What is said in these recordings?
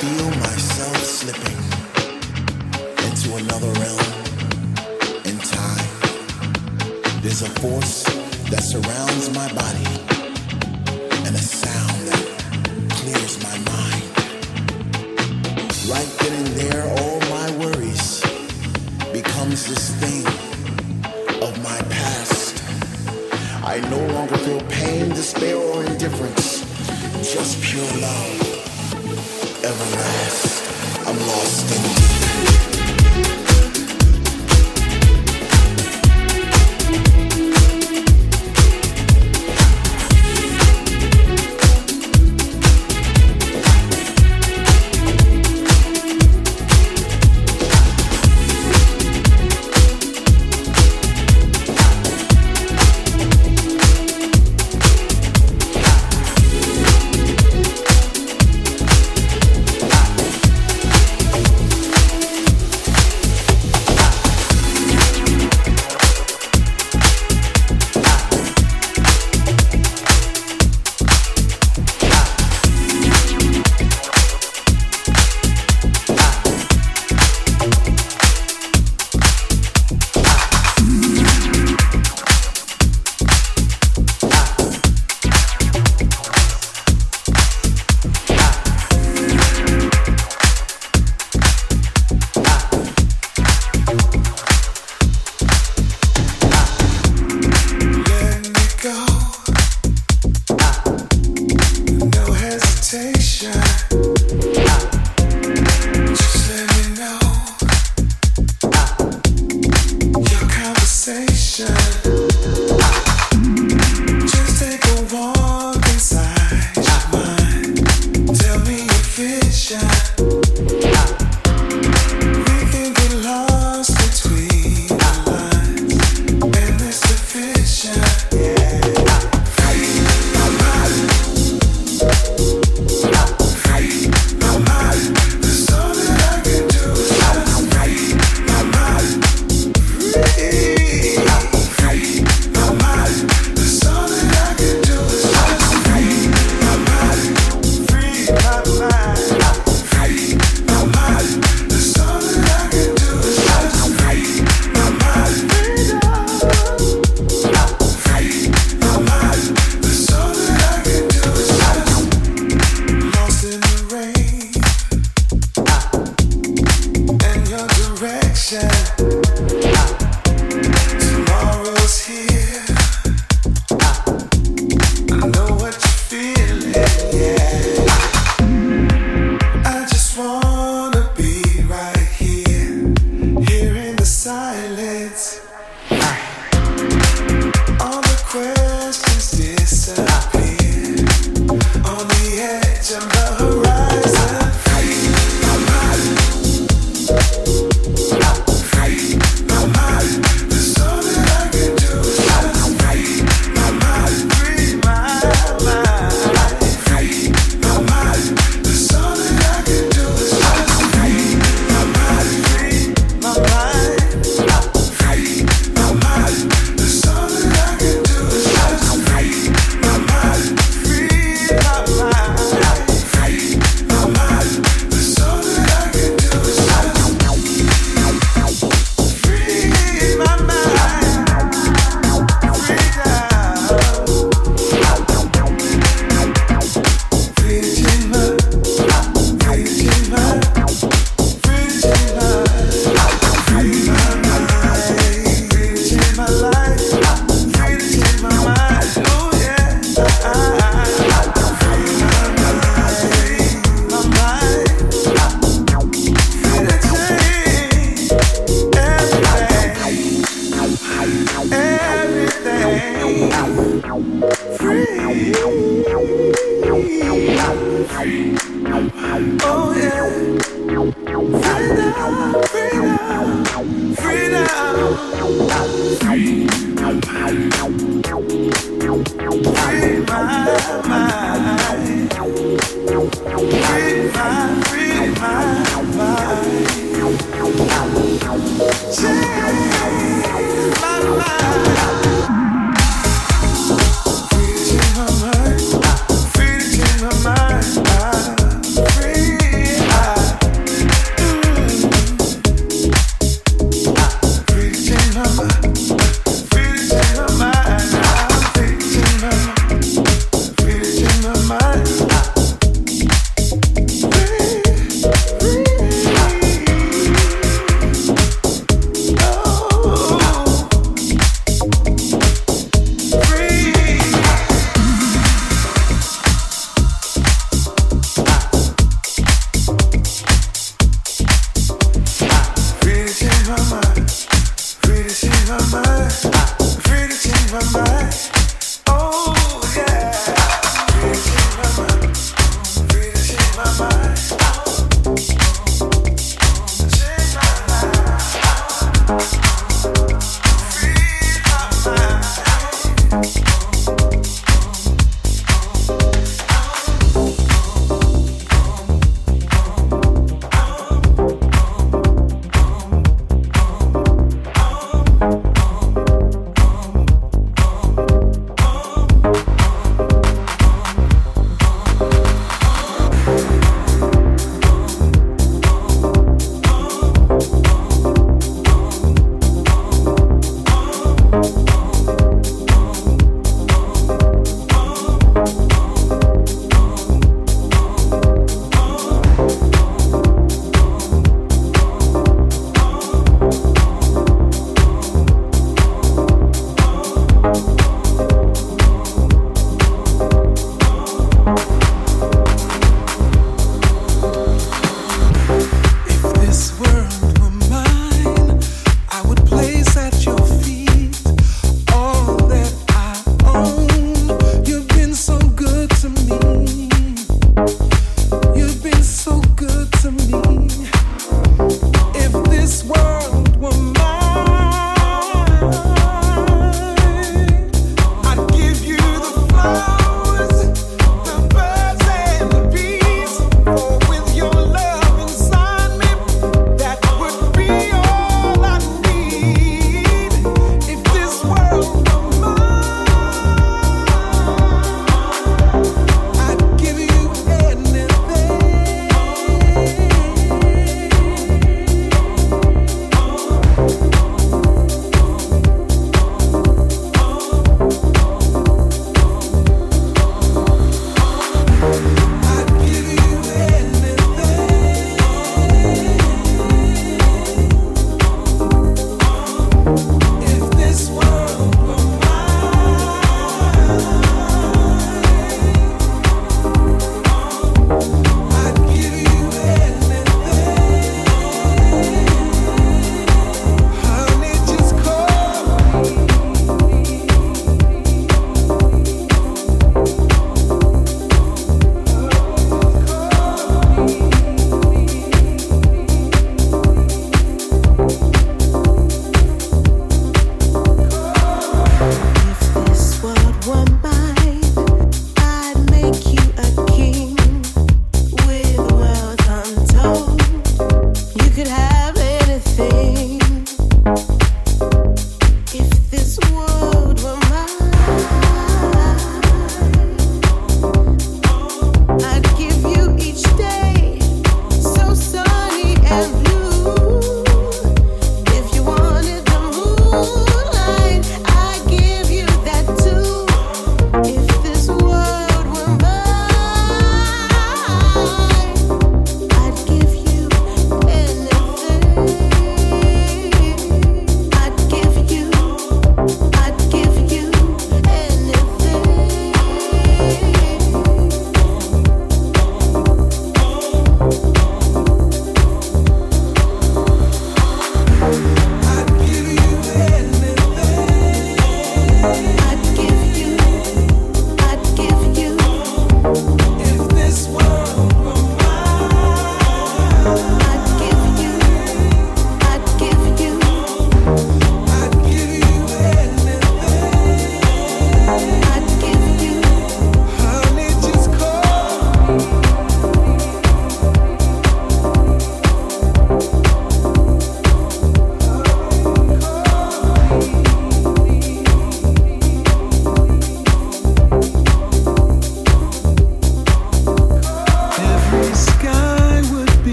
feel myself slipping into another realm in time. There's a force that surrounds my body and a sound that clears my mind. Right then and there, all my worries becomes this thing of my past. I no longer feel pain, despair, or indifference, just pure love everlast. I'm lost in deep.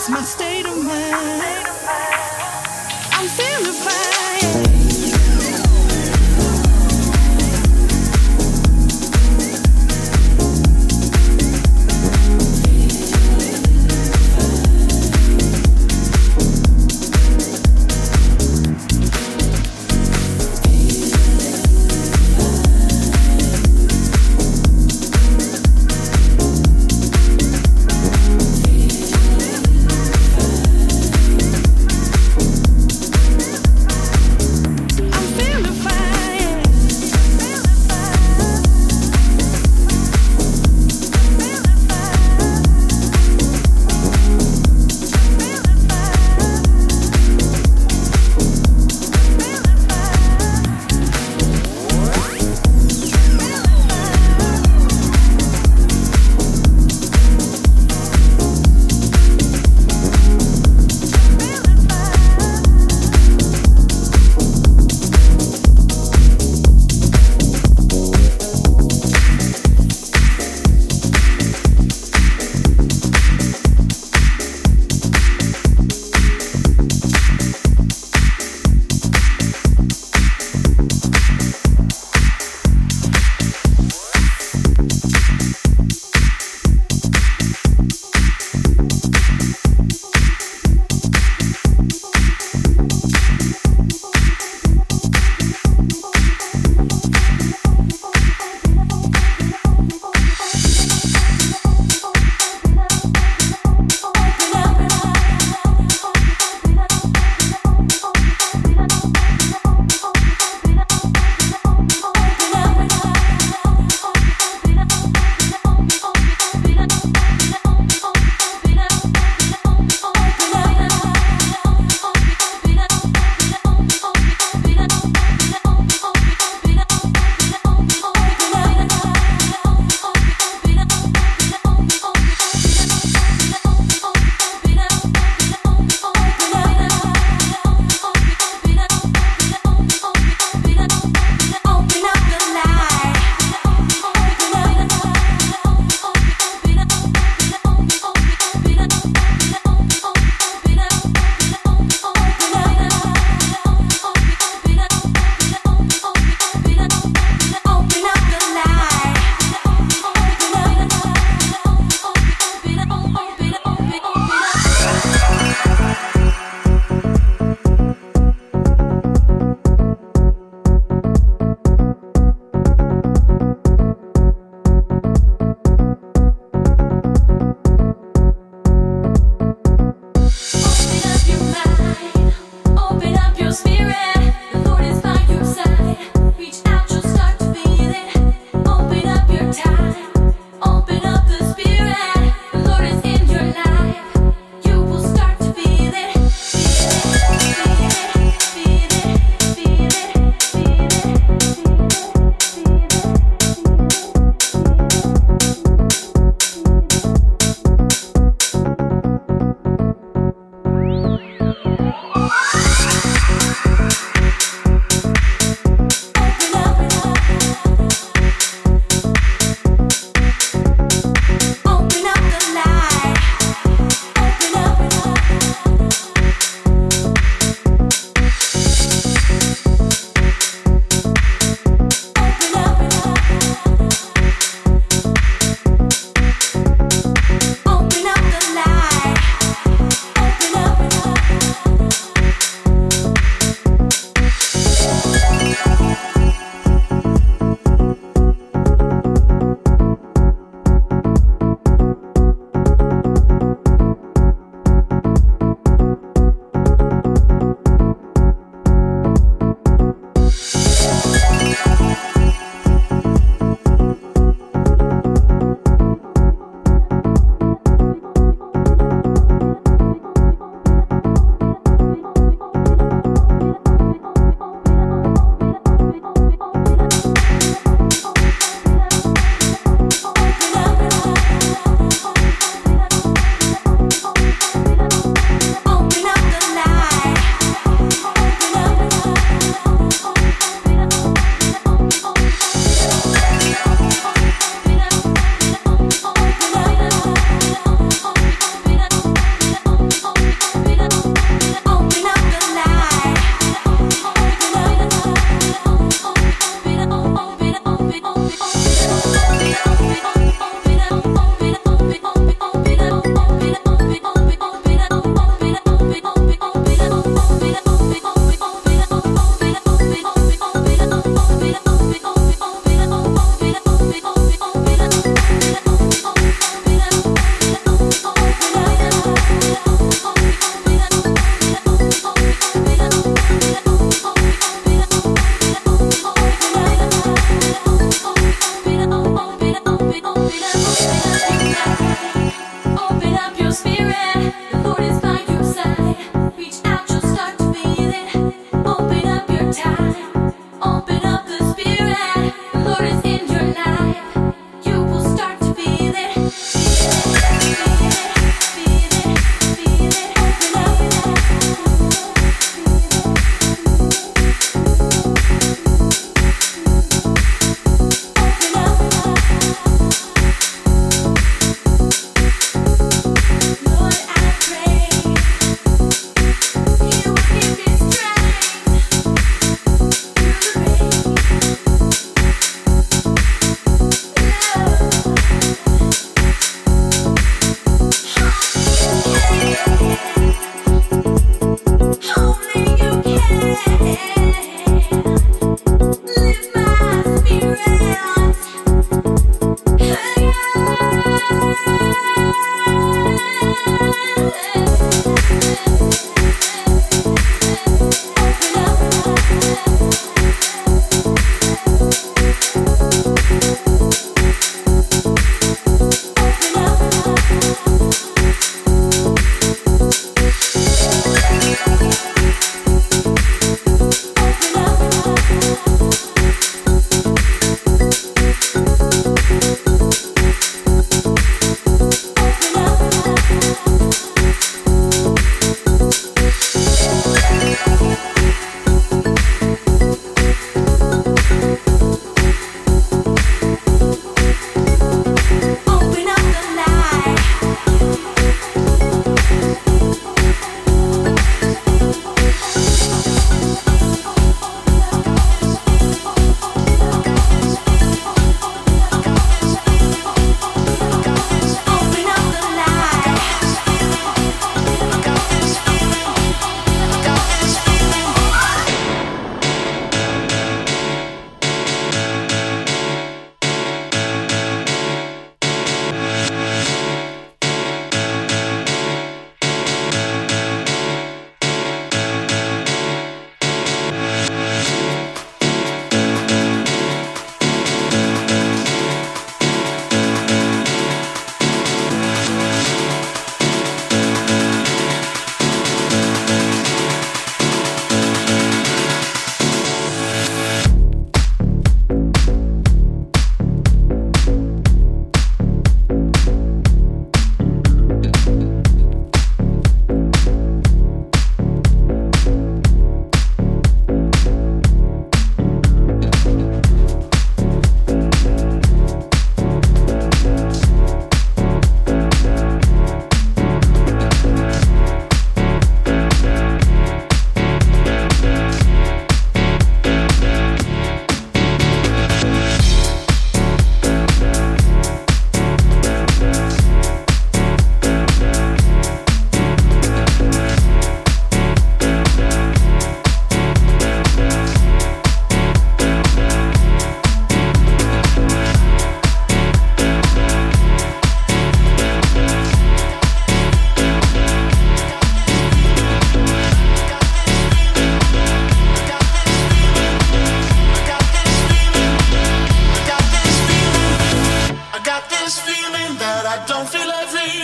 It's my state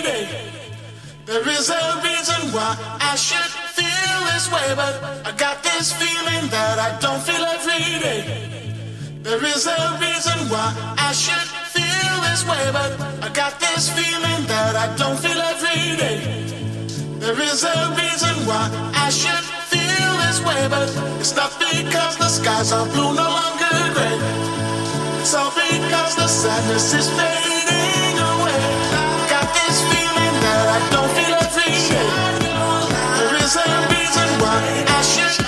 lady. There is a reason why I should feel this way, but I got this feeling that I don't feel every day. There is a reason why I should feel this way, but I got this feeling that I don't feel every day. There is a reason why I should feel this way, but it's not because the skies are blue, no longer gray. It's all because the sadness is fading. I should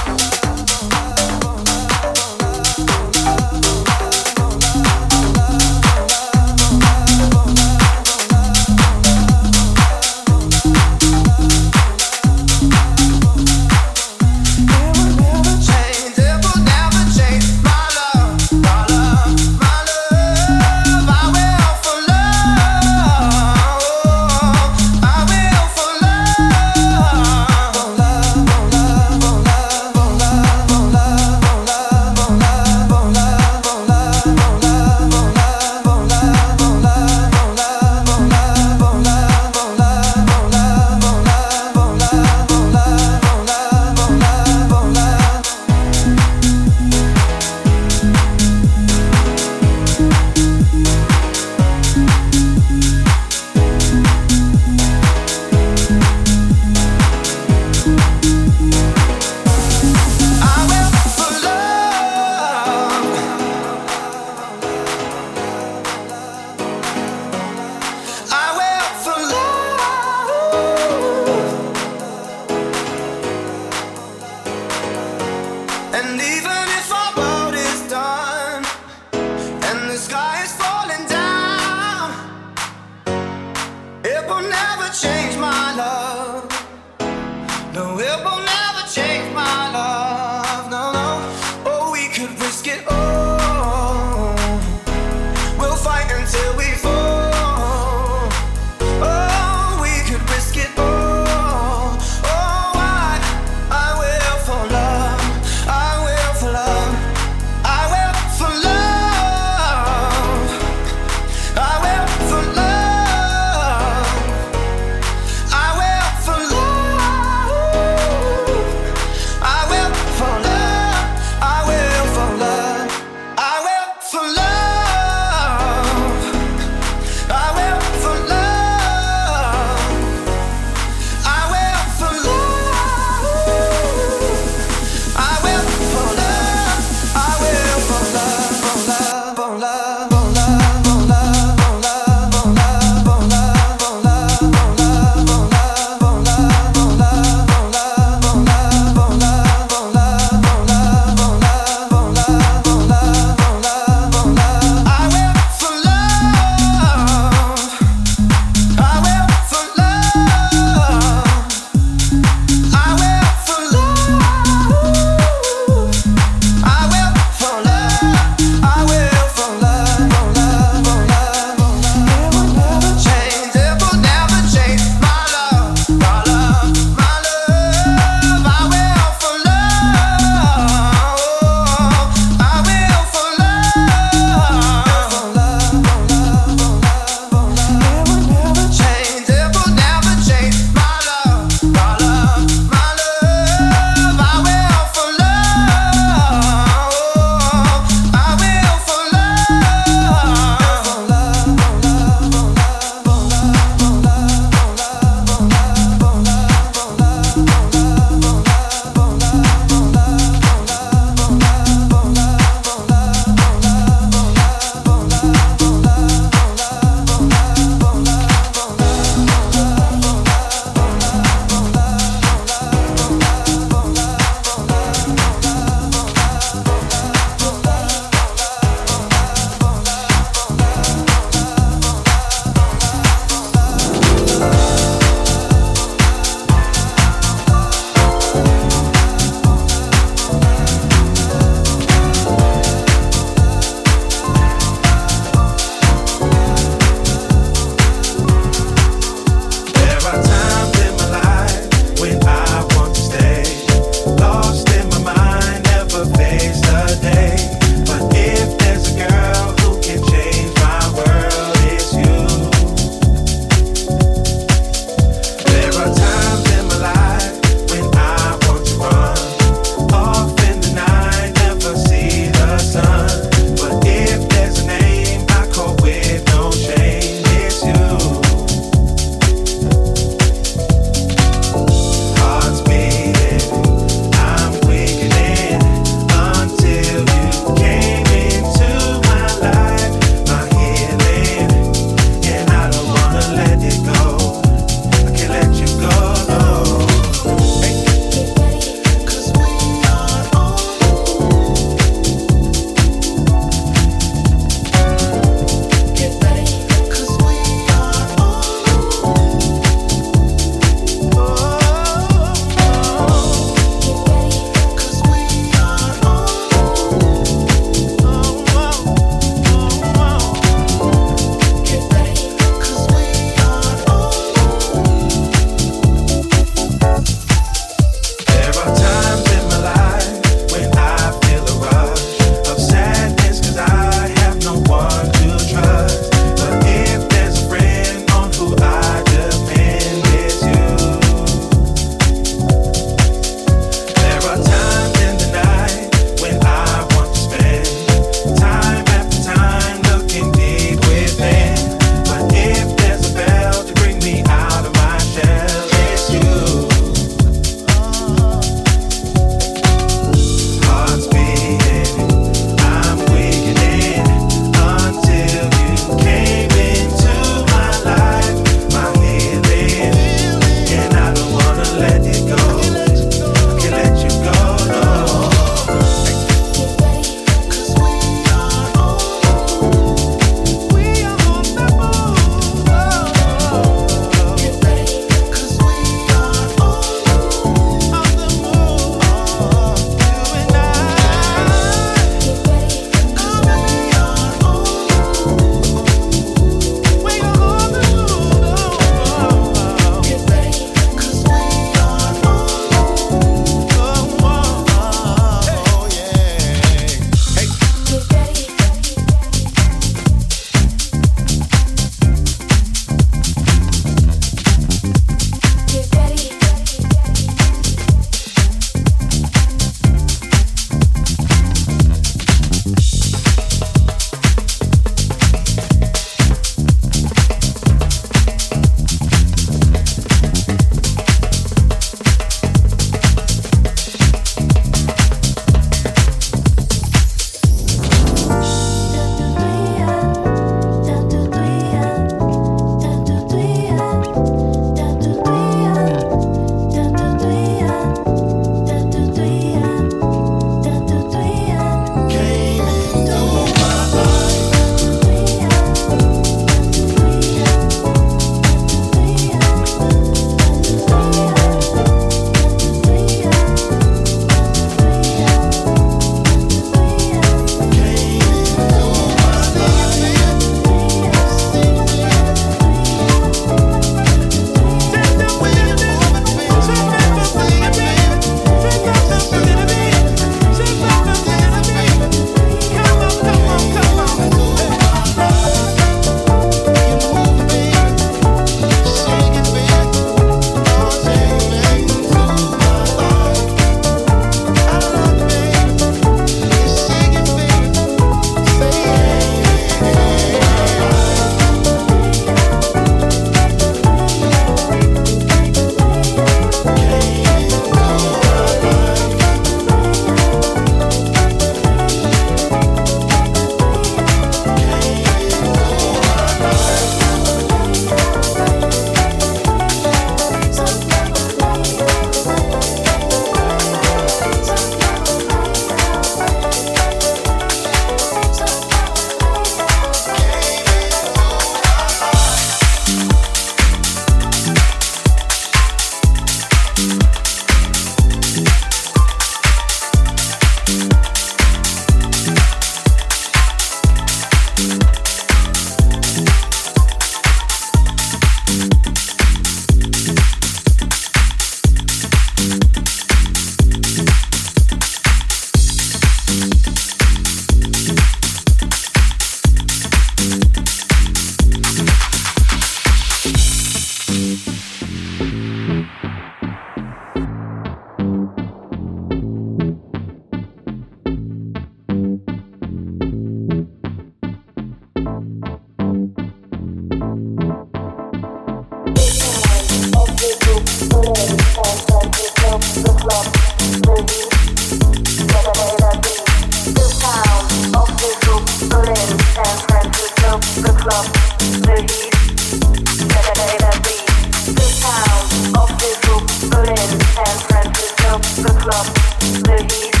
melody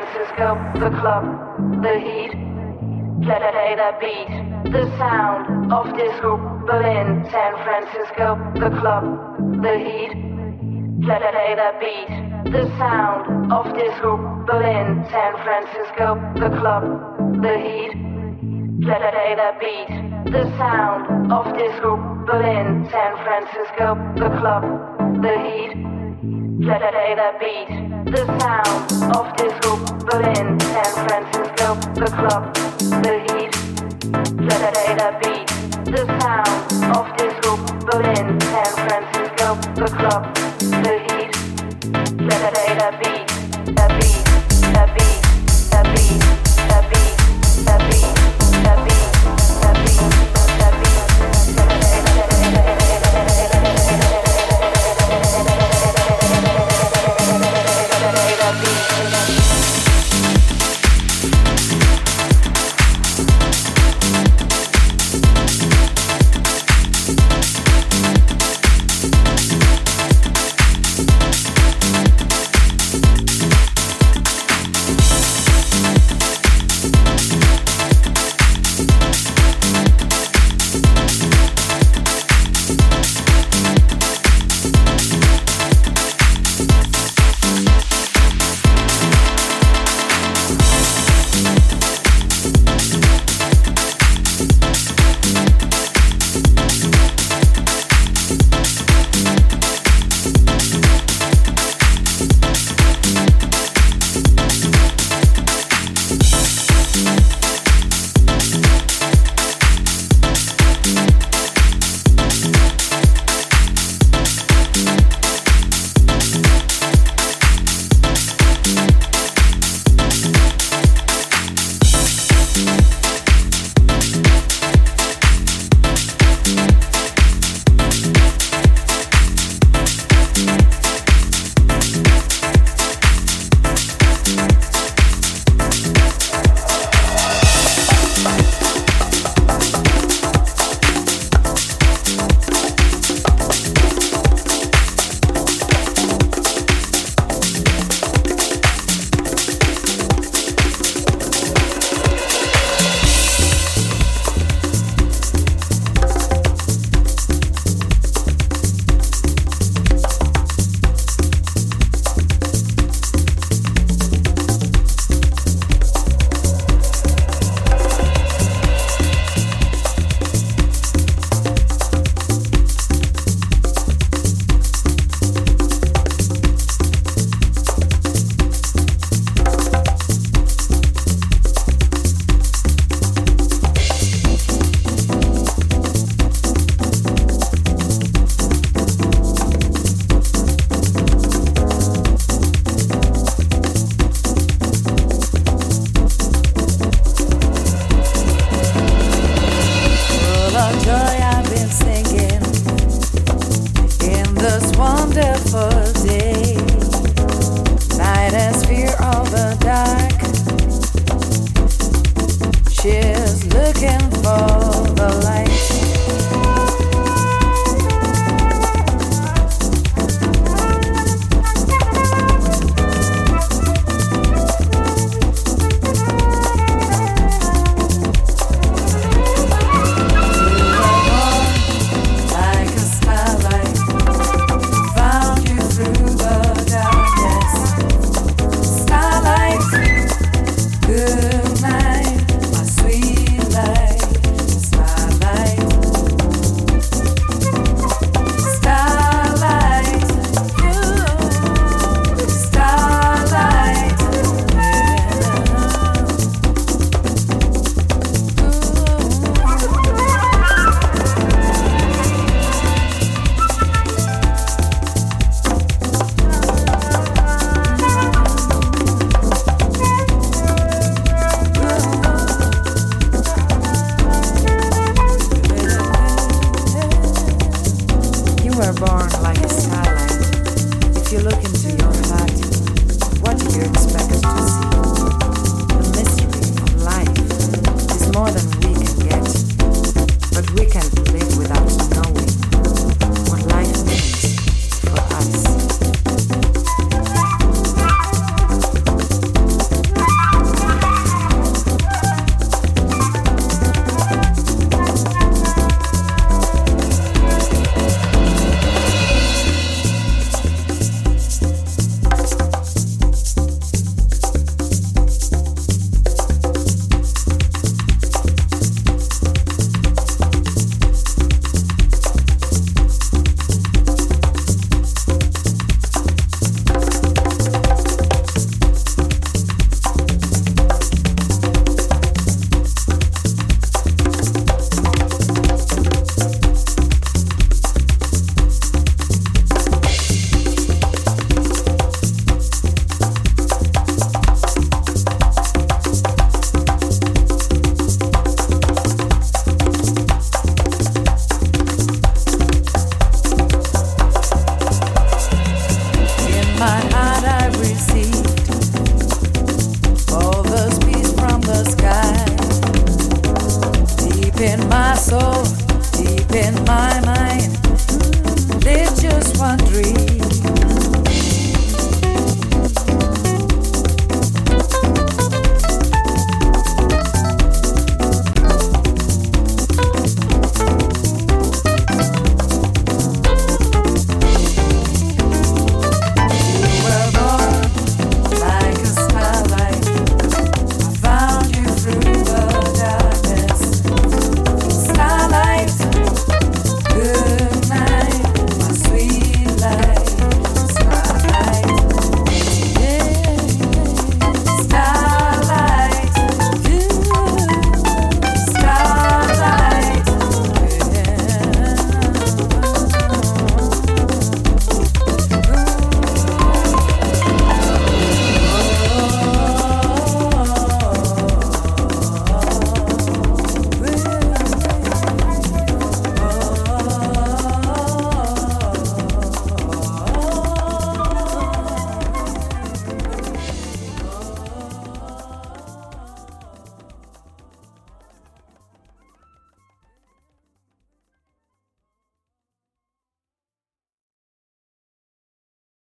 Francisco, the club, the heat. Play that beat, the sound of disco. Berlin, San Francisco, the club, the heat. Play that beat, the sound of disco. Berlin, San Francisco, the club, the heat. Play that beat, the sound of disco. Berlin, San Francisco, the club, the heat. Saturday that beat, the sound of disco, Berlin, San Francisco, the club, the heat. Saturday that beat, the sound of disco, Berlin, San Francisco, the club, the heat. Saturday that beat.